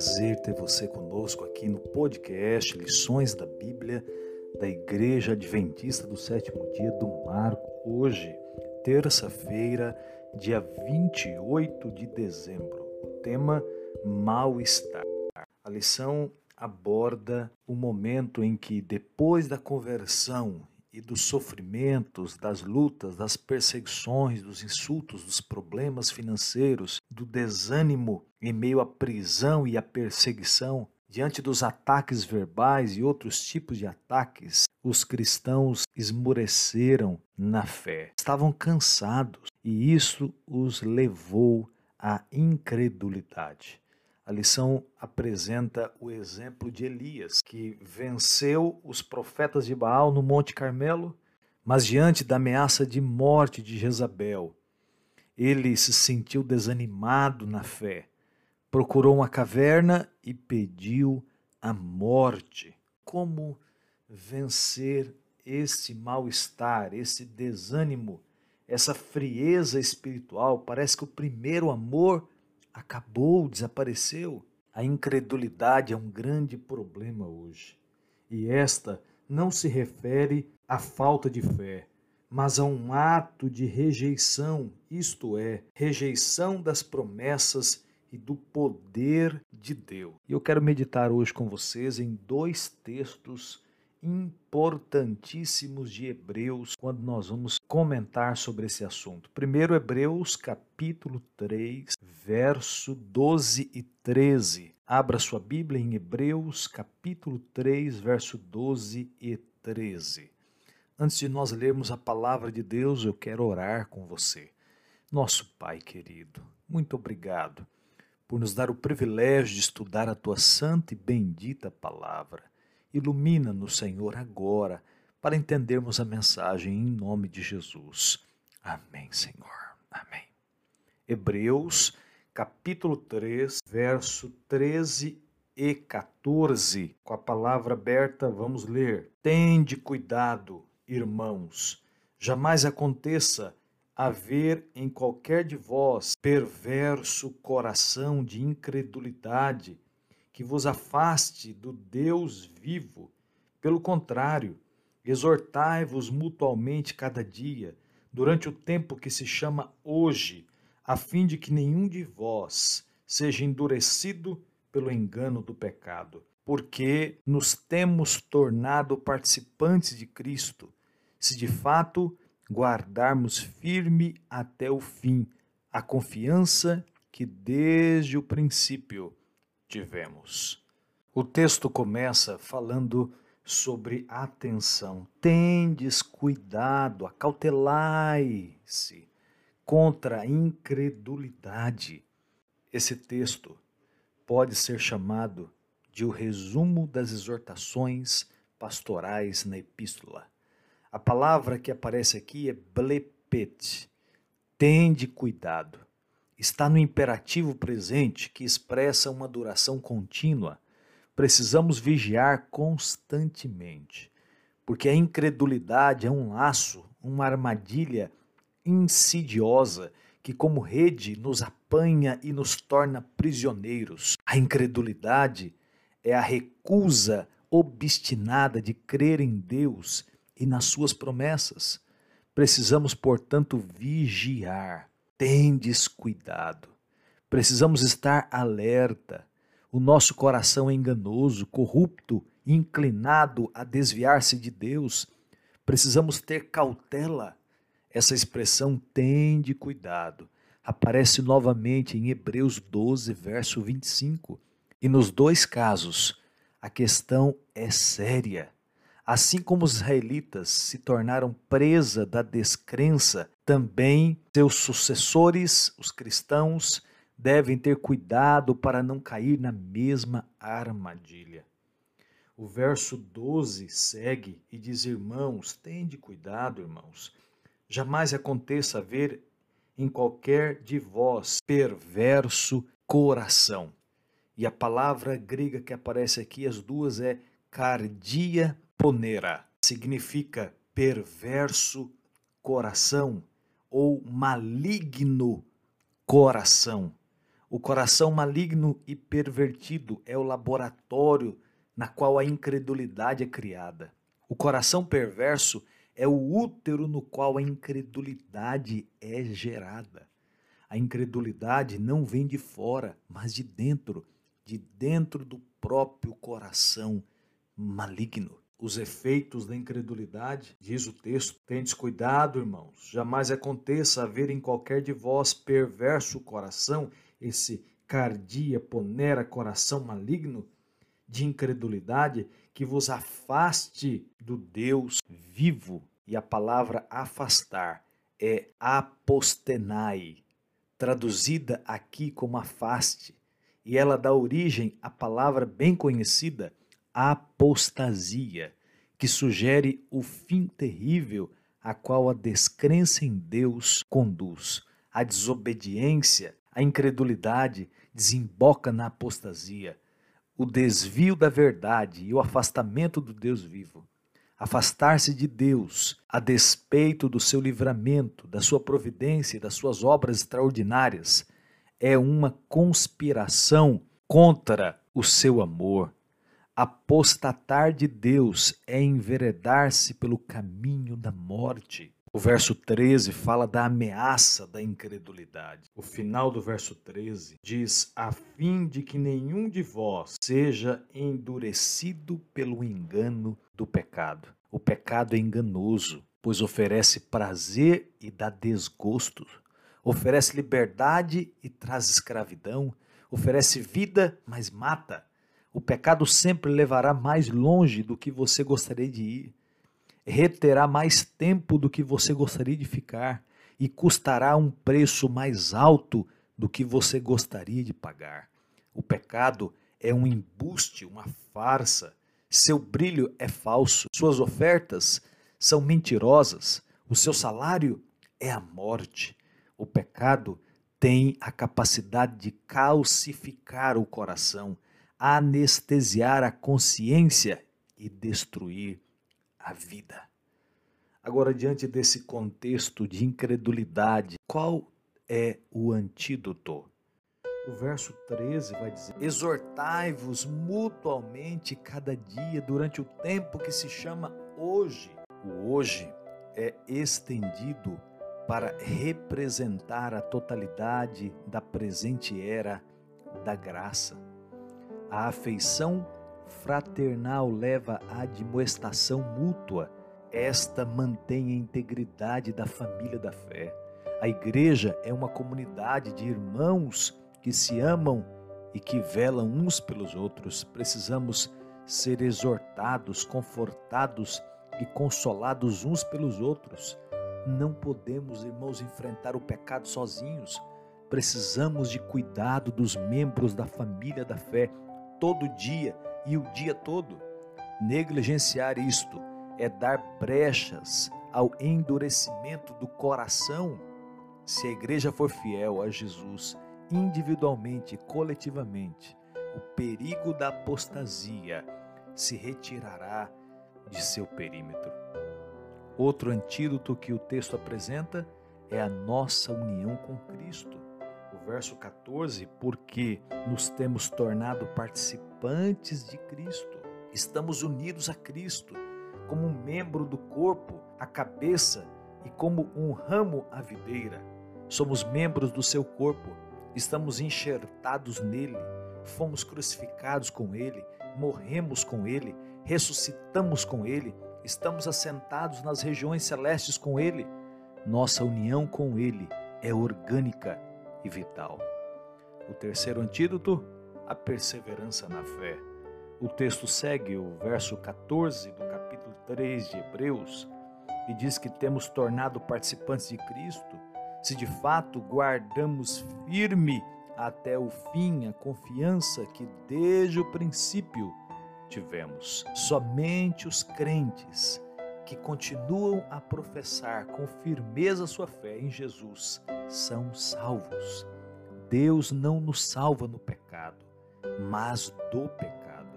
prazer ter você conosco aqui no podcast Lições da Bíblia da Igreja Adventista do Sétimo Dia do Marco. Hoje, terça-feira, dia 28 de dezembro. O tema mal-estar. A lição aborda o momento em que, depois da conversão e dos sofrimentos, das lutas, das perseguições, dos insultos, dos problemas financeiros, do desânimo em meio à prisão e à perseguição, diante dos ataques verbais e outros tipos de ataques, os cristãos esmoreceram na fé. Estavam cansados e isso os levou à incredulidade. A lição apresenta o exemplo de Elias, que venceu os profetas de Baal no Monte Carmelo, mas diante da ameaça de morte de Jezabel, ele se sentiu desanimado na fé, procurou uma caverna e pediu a morte. Como vencer esse mal-estar, esse desânimo, essa frieza espiritual? Parece que o primeiro amor acabou, desapareceu. A incredulidade é um grande problema hoje. E esta não se refere à falta de fé, mas a um ato de rejeição, isto é, rejeição das promessas e do poder de Deus. E eu quero meditar hoje com vocês em dois textos importantíssimos de Hebreus quando nós vamos comentar sobre esse assunto. Primeiro, Hebreus capítulo 3, verso 12 e 13. Abra sua Bíblia em Hebreus capítulo 3, verso 12 e 13. Antes de nós lermos a palavra de Deus, eu quero orar com você. Nosso Pai querido, muito obrigado por nos dar o privilégio de estudar a tua santa e bendita palavra. Ilumina-nos, Senhor, agora, para entendermos a mensagem em nome de Jesus. Amém, Senhor. Amém. Hebreus, capítulo 3, verso 13 e 14. Com a palavra aberta, vamos ler. Tende cuidado, irmãos, jamais aconteça haver em qualquer de vós perverso coração de incredulidade que vos afaste do Deus vivo. Pelo contrário, exortai-vos mutualmente cada dia, durante o tempo que se chama hoje, a fim de que nenhum de vós seja endurecido pelo engano do pecado. Porque nos temos tornado participantes de Cristo, se de fato guardarmos firme até o fim a confiança que desde o princípio tivemos. O texto começa falando sobre atenção. Tendes cuidado, acautelai-se contra a incredulidade. Esse texto pode ser chamado de o resumo das exortações pastorais na epístola. A palavra que aparece aqui é blepet. Tende cuidado está no imperativo presente que expressa uma duração contínua. Precisamos vigiar constantemente, porque a incredulidade é um laço, uma armadilha insidiosa que, como rede, nos apanha e nos torna prisioneiros. A incredulidade é a recusa obstinada de crer em Deus e nas suas promessas. Precisamos, portanto, vigiar tendes cuidado. Precisamos estar alerta. O nosso coração é enganoso, corrupto, inclinado a desviar-se de Deus. Precisamos ter cautela. Essa expressão tende cuidado aparece novamente em Hebreus 12, verso 25. E nos dois casos, a questão é séria. Assim como os israelitas se tornaram presa da descrença, também seus sucessores, os cristãos, devem ter cuidado para não cair na mesma armadilha. O verso 12 segue e diz: Irmãos, tende cuidado, irmãos. Jamais aconteça haver em qualquer de vós perverso coração. E a palavra grega que aparece aqui, as duas, é cardia ponera significa perverso coração ou maligno coração. O coração maligno e pervertido é o laboratório na qual a incredulidade é criada. O coração perverso é o útero no qual a incredulidade é gerada. A incredulidade não vem de fora, mas de dentro, de dentro do próprio coração maligno. Os efeitos da incredulidade, diz o texto, tendes cuidado, irmãos, jamais aconteça haver em qualquer de vós perverso coração, esse cardia, ponera, coração maligno, de incredulidade, que vos afaste do Deus vivo. E a palavra afastar é apostenai, traduzida aqui como afaste, e ela dá origem à palavra bem conhecida apostasia, que sugere o fim terrível a qual a descrença em Deus conduz. A desobediência, a incredulidade desemboca na apostasia, o desvio da verdade e o afastamento do Deus vivo. Afastar-se de Deus, a despeito do seu livramento, da sua providência e das suas obras extraordinárias, é uma conspiração contra o seu amor. Apostatar de Deus é enveredar-se pelo caminho da morte. O verso 13 fala da ameaça da incredulidade. O final do verso 13 diz: a fim de que nenhum de vós seja endurecido pelo engano do pecado. O pecado é enganoso, pois oferece prazer e dá desgosto, oferece liberdade e traz escravidão, oferece vida, mas mata. O pecado sempre levará mais longe do que você gostaria de ir reterá mais tempo do que você gostaria de ficar e custará um preço mais alto do que você gostaria de pagar. O pecado é um embuste, uma farsa. Seu brilho é falso, suas ofertas são mentirosas, o seu salário é a morte. O pecado tem a capacidade de calcificar o coração, anestesiar a consciência e destruir a vida. Agora, diante desse contexto de incredulidade, qual é o antídoto? O verso 13 vai dizer: Exortai-vos mutualmente cada dia durante o tempo que se chama hoje. O hoje é estendido para representar a totalidade da presente era da graça. A afeição fraternal leva à admoestação mútua. Esta mantém a integridade da família da fé. A igreja é uma comunidade de irmãos que se amam e que velam uns pelos outros. Precisamos ser exortados, confortados e consolados uns pelos outros. Não podemos, irmãos, enfrentar o pecado sozinhos. Precisamos de cuidado dos membros da família da fé todo dia e o dia todo. Negligenciar isto é dar brechas ao endurecimento do coração. Se a igreja for fiel a Jesus, individualmente e coletivamente, o perigo da apostasia se retirará de seu perímetro. Outro antídoto que o texto apresenta é a nossa união com Cristo. O verso 14, porque nos temos tornado participantes de Cristo. Estamos unidos a Cristo como um membro do corpo, a cabeça, e como um ramo à videira. Somos membros do seu corpo, estamos enxertados nele, fomos crucificados com ele, morremos com ele, ressuscitamos com ele, estamos assentados nas regiões celestes com ele. Nossa união com ele é orgânica e vital. O terceiro antídoto a perseverança na fé. O texto segue o verso 14 do capítulo 3 de Hebreus e diz que temos tornado participantes de Cristo se de fato guardamos firme até o fim a confiança que desde o princípio tivemos. Somente os crentes que continuam a professar com firmeza sua fé em Jesus são salvos. Deus não nos salva no pecado mas do pecado.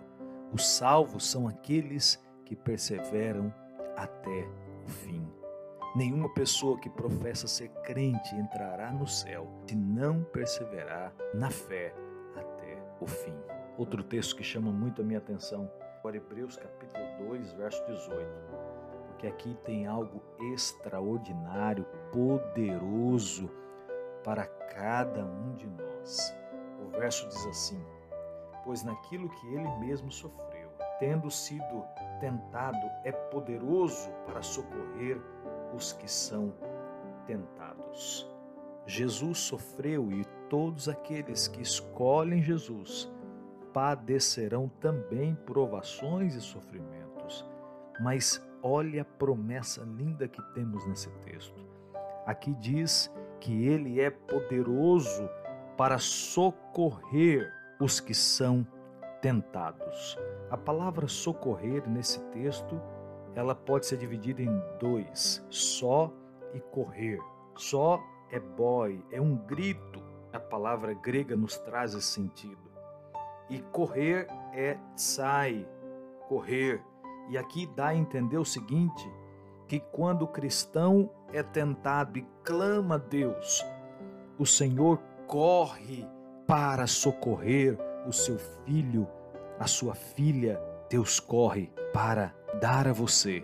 Os salvos são aqueles que perseveram até o fim. Nenhuma pessoa que professa ser crente entrará no céu se não perseverar na fé até o fim. Outro texto que chama muito a minha atenção, Hebreus capítulo 2, verso 18. Porque aqui tem algo extraordinário, poderoso para cada um de nós. O verso diz assim: Pois naquilo que ele mesmo sofreu, tendo sido tentado, é poderoso para socorrer os que são tentados. Jesus sofreu e todos aqueles que escolhem Jesus padecerão também provações e sofrimentos. Mas olha a promessa linda que temos nesse texto. Aqui diz que ele é poderoso para socorrer os que são tentados. A palavra socorrer nesse texto, ela pode ser dividida em dois: só e correr. Só é boy, é um grito. A palavra grega nos traz esse sentido. E correr é sai, correr. E aqui dá a entender o seguinte: que quando o cristão é tentado e clama a Deus, o Senhor corre para socorrer o seu filho, a sua filha. Deus corre para dar a você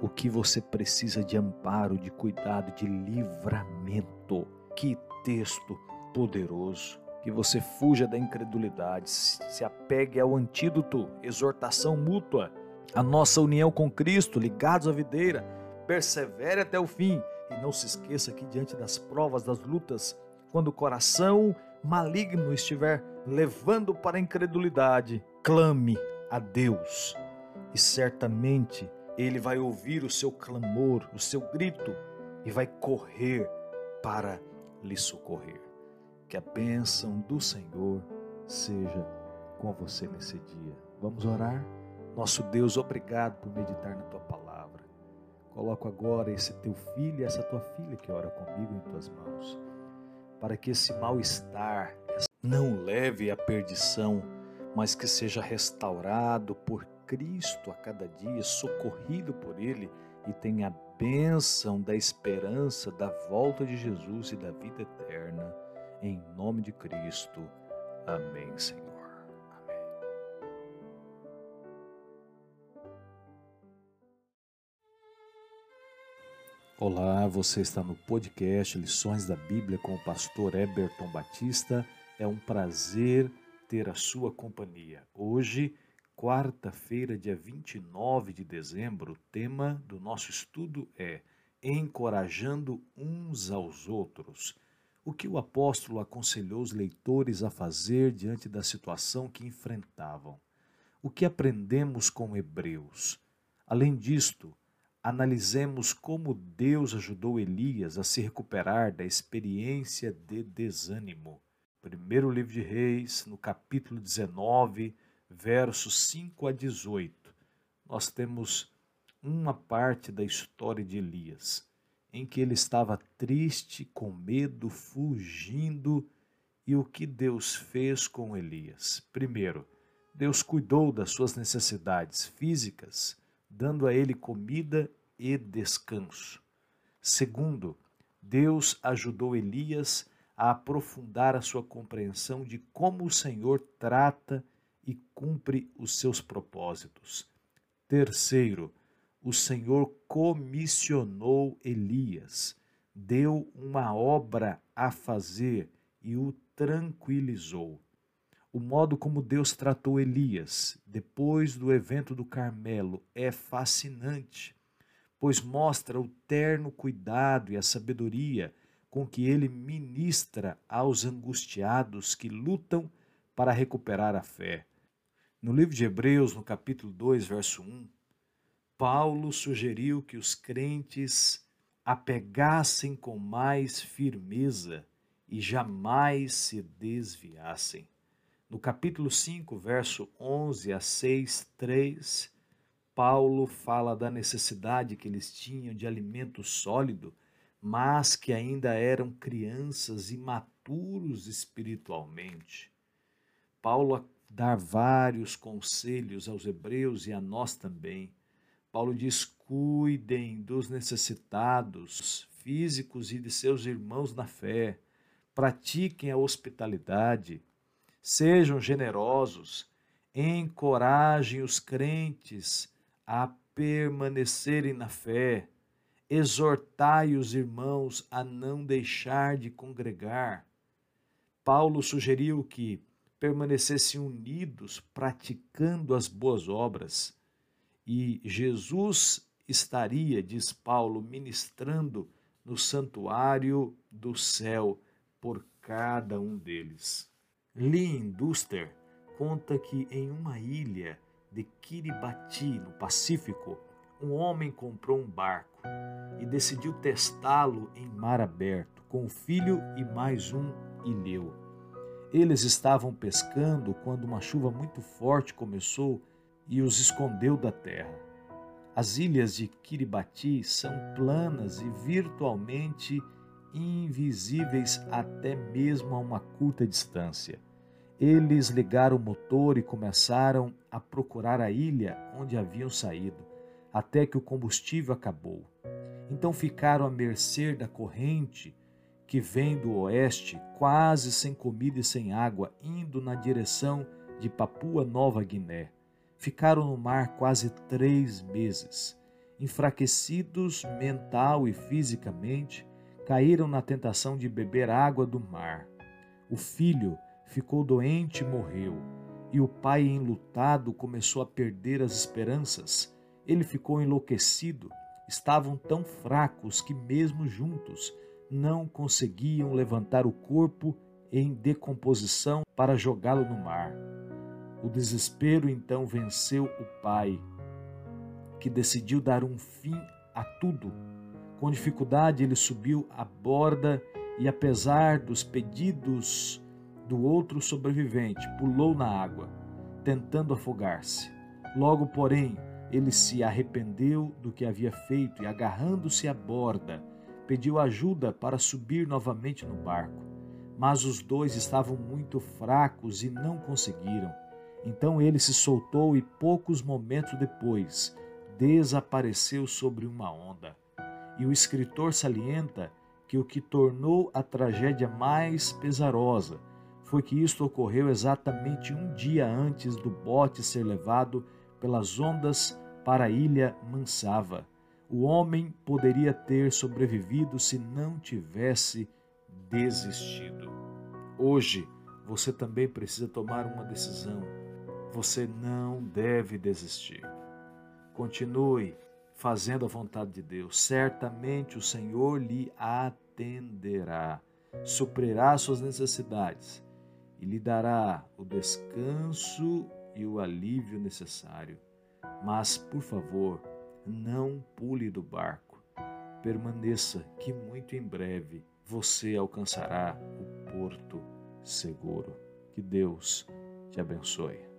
o que você precisa de amparo, de cuidado, de livramento. Que texto poderoso! Que você fuja da incredulidade, se apegue ao antídoto, exortação mútua, a nossa união com Cristo, ligados à videira, persevere até o fim e não se esqueça que diante das provas, das lutas, quando o coração maligno estiver levando para a incredulidade, clame a Deus e certamente ele vai ouvir o seu clamor, o seu grito e vai correr para lhe socorrer. Que a bênção do Senhor seja com você nesse dia. Vamos orar? Nosso Deus, obrigado por meditar na tua palavra. Coloco agora esse teu filho e essa tua filha que ora comigo em tuas mãos, para que esse mal-estar não leve à perdição, mas que seja restaurado por Cristo a cada dia, socorrido por Ele e tenha a bênção da esperança da volta de Jesus e da vida eterna. Em nome de Cristo. Amém, Senhor. Olá, você está no podcast Lições da Bíblia com o pastor Eberton Batista. É um prazer ter a sua companhia. Hoje, quarta-feira, dia 29 de dezembro, o tema do nosso estudo é Encorajando uns aos outros. O que o apóstolo aconselhou os leitores a fazer diante da situação que enfrentavam? O que aprendemos com Hebreus? Além disto, analisemos como Deus ajudou Elias a se recuperar da experiência de desânimo. Primeiro livro de Reis, no capítulo 19, versos 5 a 18, nós temos uma parte da história de Elias em que ele estava triste, com medo, fugindo. E o que Deus fez com Elias? Primeiro, Deus cuidou das suas necessidades físicas, dando a ele comida e descanso. Segundo, Deus ajudou Elias a aprofundar a sua compreensão de como o Senhor trata e cumpre os seus propósitos. Terceiro, o Senhor comissionou Elias, deu uma obra a fazer e o tranquilizou. O modo como Deus tratou Elias depois do evento do Carmelo é fascinante, pois mostra o terno cuidado e a sabedoria com que ele ministra aos angustiados que lutam para recuperar a fé. No livro de Hebreus, no capítulo 2, verso 1, Paulo sugeriu que os crentes apegassem com mais firmeza e jamais se desviassem. No capítulo 5, verso 11 a 6, 3, Paulo fala da necessidade que eles tinham de alimento sólido, mas que ainda eram crianças imaturos espiritualmente. Paulo dá vários conselhos aos hebreus e a nós também. Paulo diz: cuidem dos necessitados físicos e de seus irmãos na fé, pratiquem a hospitalidade, sejam generosos, encorajem os crentes a permanecerem na fé, exortai os irmãos a não deixar de congregar. Paulo sugeriu que permanecessem unidos, praticando as boas obras e Jesus estaria, diz Paulo, ministrando no santuário do céu por cada um deles. Lynn Duster conta que em uma ilha de Kiribati, no Pacífico, um homem comprou um barco e decidiu testá-lo em mar aberto, com o filho e mais um ilheu. Eles estavam pescando quando uma chuva muito forte começou e os escondeu da terra. As ilhas de Kiribati são planas e virtualmente invisíveis até mesmo a uma curta distância. Eles ligaram o motor e começaram a procurar a ilha onde haviam saído, até que o combustível acabou. Então ficaram à mercê da corrente que vem do oeste, quase sem comida e sem água, indo na direção de Papua Nova Guiné. Ficaram no mar quase três meses. Enfraquecidos mental e fisicamente, caíram na tentação de beber água do mar. O filho ficou doente e morreu, e o pai, enlutado, começou a perder as esperanças. Ele ficou enlouquecido. Estavam tão fracos que, mesmo juntos, não conseguiam levantar o corpo em decomposição para jogá-lo no mar. O desespero então venceu o pai, que decidiu dar um fim a tudo. Com dificuldade, ele subiu à borda e, apesar dos pedidos do outro sobrevivente, pulou na água, tentando afogar-se. Logo, porém, ele se arrependeu do que havia feito e, agarrando-se à borda, pediu ajuda para subir novamente no barco. Mas os dois estavam muito fracos e não conseguiram. Então ele se soltou e poucos momentos depois desapareceu sobre uma onda. E o escritor salienta que o que tornou a tragédia mais pesarosa foi que isto ocorreu exatamente um dia antes do bote ser levado pelas ondas para a ilha Mansava. O homem poderia ter sobrevivido se não tivesse desistido. Hoje, você também precisa tomar uma decisão você não deve desistir. Continue fazendo a vontade de Deus. Certamente o Senhor lhe atenderá, suprirá suas necessidades e lhe dará o descanso e o alívio necessário. Mas, por favor, não pule do barco. Permaneça, que muito em breve você alcançará o porto seguro. Que Deus te abençoe.